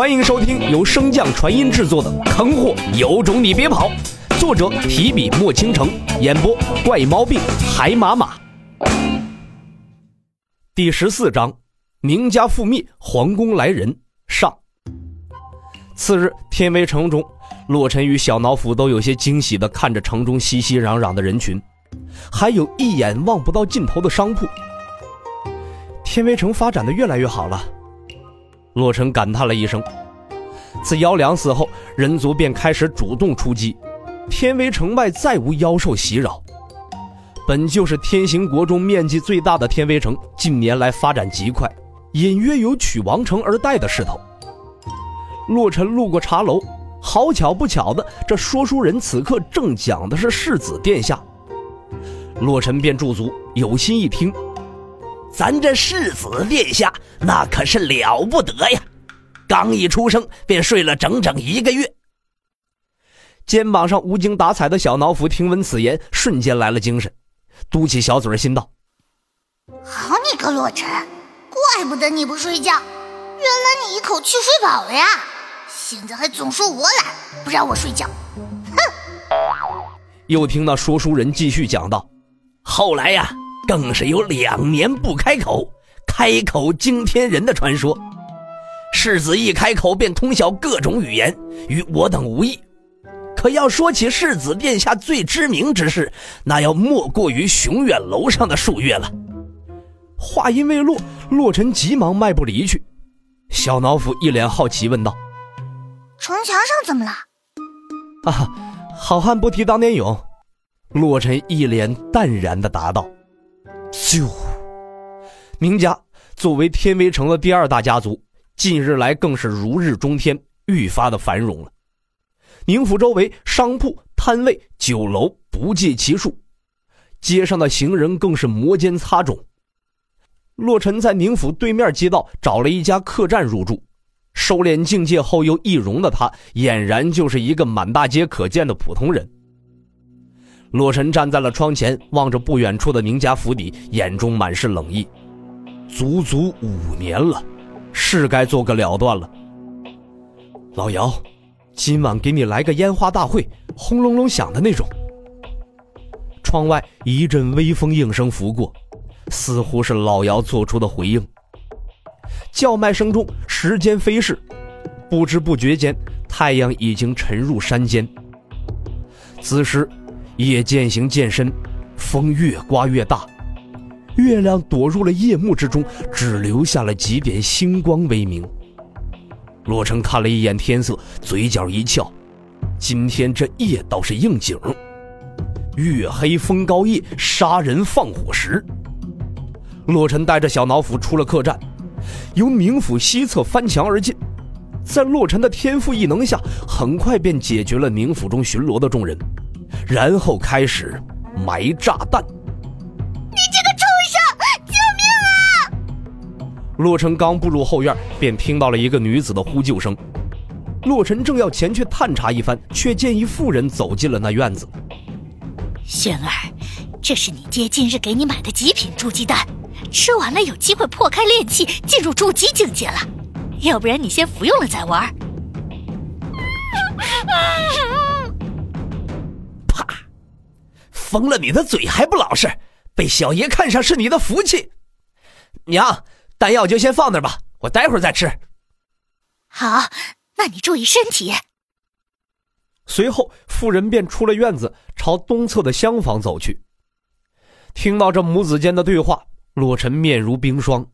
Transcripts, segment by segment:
欢迎收听由升降传音制作的《坑货有种你别跑》，作者提笔墨倾城，演播怪毛病海马马。第十四章，名家覆灭，皇宫来人上。次日，天威城中，洛尘与小脑斧都有些惊喜的看着城中熙熙攘攘的人群，还有一眼望不到尽头的商铺。天威城发展的越来越好了。洛尘感叹了一声。自妖良死后，人族便开始主动出击，天威城外再无妖兽袭扰。本就是天行国中面积最大的天威城，近年来发展极快，隐约有取王城而代的势头。洛尘路过茶楼，好巧不巧的，这说书人此刻正讲的是世子殿下。洛尘便驻足，有心一听。咱这世子殿下那可是了不得呀！刚一出生便睡了整整一个月。肩膀上无精打采的小脑斧听闻此言，瞬间来了精神，嘟起小嘴心道：“好你个洛尘，怪不得你不睡觉，原来你一口气睡饱了呀！现在还总说我懒，不让我睡觉，哼！”又听那说书人继续讲道：“后来呀。”更是有两年不开口，开口惊天人的传说。世子一开口便通晓各种语言，与我等无异。可要说起世子殿下最知名之事，那要莫过于雄远楼上的数月了。话音未落，洛尘急忙迈步离去。小脑斧一脸好奇问道：“城墙上怎么了？”啊，好汉不提当年勇。洛尘一脸淡然的答道。咻！明家作为天威城的第二大家族，近日来更是如日中天，愈发的繁荣了。宁府周围商铺、摊位、酒楼不计其数，街上的行人更是摩肩擦踵。洛尘在宁府对面街道找了一家客栈入住，收敛境界后又易容的他，俨然就是一个满大街可见的普通人。洛尘站在了窗前，望着不远处的宁家府邸，眼中满是冷意。足足五年了，是该做个了断了。老姚，今晚给你来个烟花大会，轰隆隆响的那种。窗外一阵微风应声拂过，似乎是老姚做出的回应。叫卖声中，时间飞逝，不知不觉间，太阳已经沉入山间。此时。夜渐行渐深，风越刮越大，月亮躲入了夜幕之中，只留下了几点星光微明。洛尘看了一眼天色，嘴角一翘，今天这夜倒是应景。月黑风高夜，杀人放火时。洛尘带着小脑斧出了客栈，由冥府西侧翻墙而进，在洛尘的天赋异能下，很快便解决了冥府中巡逻的众人。然后开始埋炸弹。你这个畜生！救命啊！洛尘刚步入后院，便听到了一个女子的呼救声。洛尘正要前去探查一番，却见一妇人走进了那院子。轩儿，这是你爹今日给你买的极品筑基丹，吃完了有机会破开炼气，进入筑基境界了。要不然你先服用了再玩。封了你的嘴还不老实，被小爷看上是你的福气。娘，丹药就先放那吧，我待会儿再吃。好，那你注意身体。随后，妇人便出了院子，朝东侧的厢房走去。听到这母子间的对话，洛尘面如冰霜。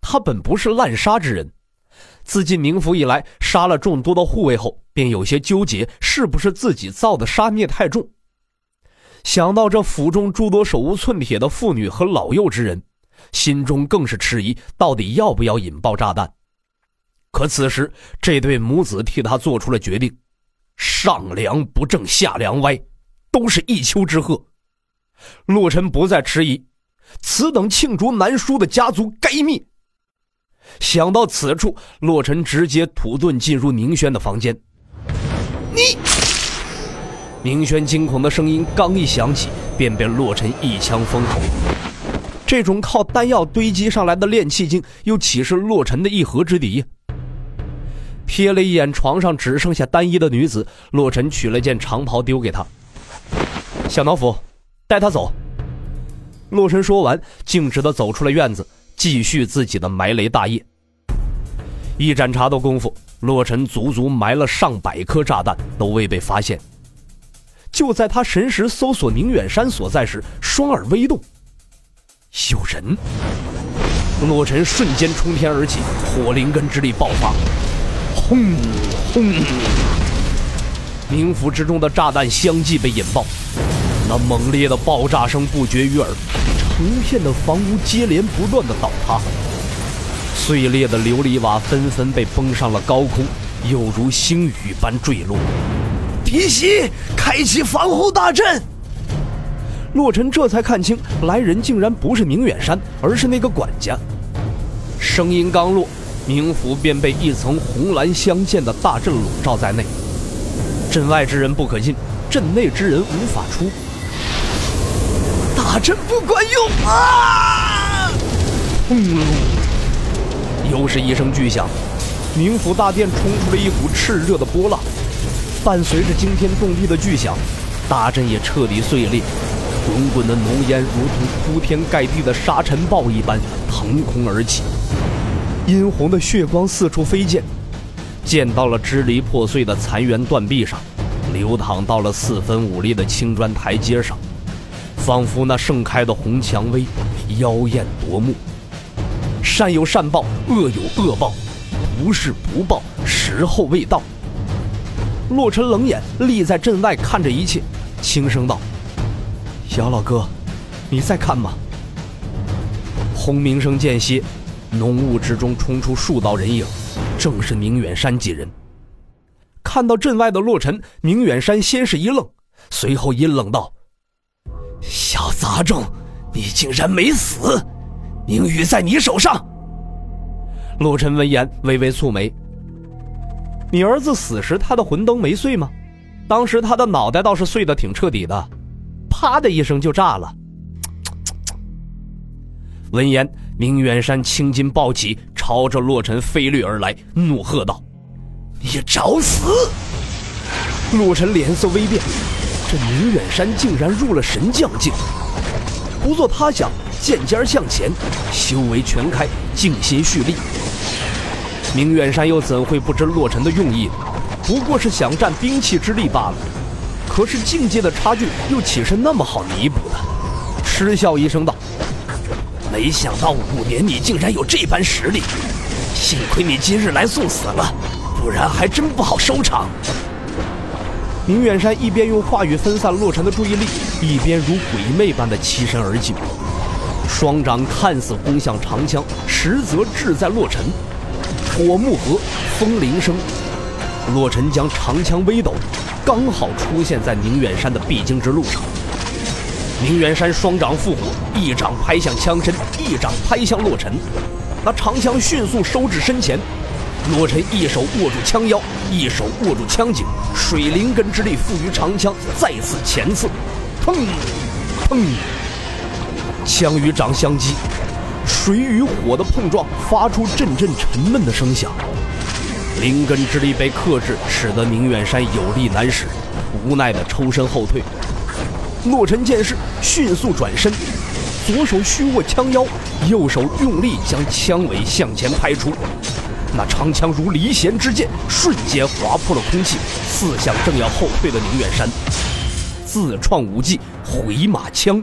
他本不是滥杀之人，自进宁府以来，杀了众多的护卫后，便有些纠结，是不是自己造的杀孽太重。想到这府中诸多手无寸铁的妇女和老幼之人，心中更是迟疑，到底要不要引爆炸弹？可此时，这对母子替他做出了决定：上梁不正下梁歪，都是一丘之貉。洛尘不再迟疑，此等罄竹难书的家族该灭。想到此处，洛尘直接土遁进入宁轩的房间。你。明轩惊恐的声音刚一响起，便被洛尘一枪封喉。这种靠丹药堆积上来的炼气境，又岂是洛尘的一合之敌？瞥了一眼床上只剩下单衣的女子，洛尘取了件长袍丢给她。小脑斧，带她走。洛尘说完，径直的走出了院子，继续自己的埋雷大业。一盏茶的功夫，洛尘足足埋了上百颗炸弹，都未被发现。就在他神识搜索宁远山所在时，双耳微动，有人！洛尘瞬间冲天而起，火灵根之力爆发，轰轰！冥府之中的炸弹相继被引爆，那猛烈的爆炸声不绝于耳，成片的房屋接连不断的倒塌。碎裂的琉璃瓦纷纷被崩上了高空，犹如星雨般坠落。敌袭，开启防护大阵。洛尘这才看清，来人竟然不是明远山，而是那个管家。声音刚落，冥府便被一层红蓝相间的大阵笼罩在内。阵外之人不可进，阵内之人无法出。大阵不管用啊！轰隆！又是一声巨响，冥府大殿冲出了一股炽热的波浪，伴随着惊天动地的巨响，大阵也彻底碎裂，滚滚的浓烟如同铺天盖地的沙尘暴一般腾空而起，殷红的血光四处飞溅，溅到了支离破碎的残垣断壁上，流淌到了四分五裂的青砖台阶上，仿佛那盛开的红蔷薇，妖艳夺目。善有善报，恶有恶报，不是不报，时候未到。洛尘冷眼立在阵外看着一切，轻声道：“姚老哥，你在看吗？”轰鸣声间歇，浓雾之中冲出数道人影，正是明远山几人。看到阵外的洛尘，明远山先是一愣，随后阴冷道：“小杂种，你竟然没死！”宁宇在你手上。洛尘闻言微微蹙眉：“你儿子死时，他的魂灯没碎吗？当时他的脑袋倒是碎得挺彻底的，啪的一声就炸了。”闻言，明远山青筋暴起，朝着洛尘飞掠而来，怒喝道：“你找死！”洛尘脸色微变，这明远山竟然入了神将境。不做他想。剑尖向前，修为全开，静心蓄力。明远山又怎会不知洛尘的用意？不过是想占兵器之力罢了。可是境界的差距又岂是那么好弥补的？嗤笑一声道：“没想到五年你竟然有这般实力，幸亏你今日来送死了，不然还真不好收场。”明远山一边用话语分散洛尘的注意力，一边如鬼魅般的欺身而进。双掌看似攻向长枪，实则志在洛尘。火木合，风铃声，洛尘将长枪微抖，刚好出现在宁远山的必经之路上。宁远山双掌复活，一掌拍向枪身，一掌拍向洛尘。那长枪迅速收至身前，洛尘一手握住枪腰，一手握住枪颈，水灵根之力赋予长枪，再次前刺，砰，砰。枪与掌相击，水与火的碰撞发出阵阵沉闷的声响。灵根之力被克制，使得宁远山有力难使，无奈的抽身后退。洛尘见势，迅速转身，左手虚握枪腰，右手用力将枪尾向前拍出。那长枪如离弦之箭，瞬间划破了空气，刺向正要后退的宁远山。自创武技回马枪。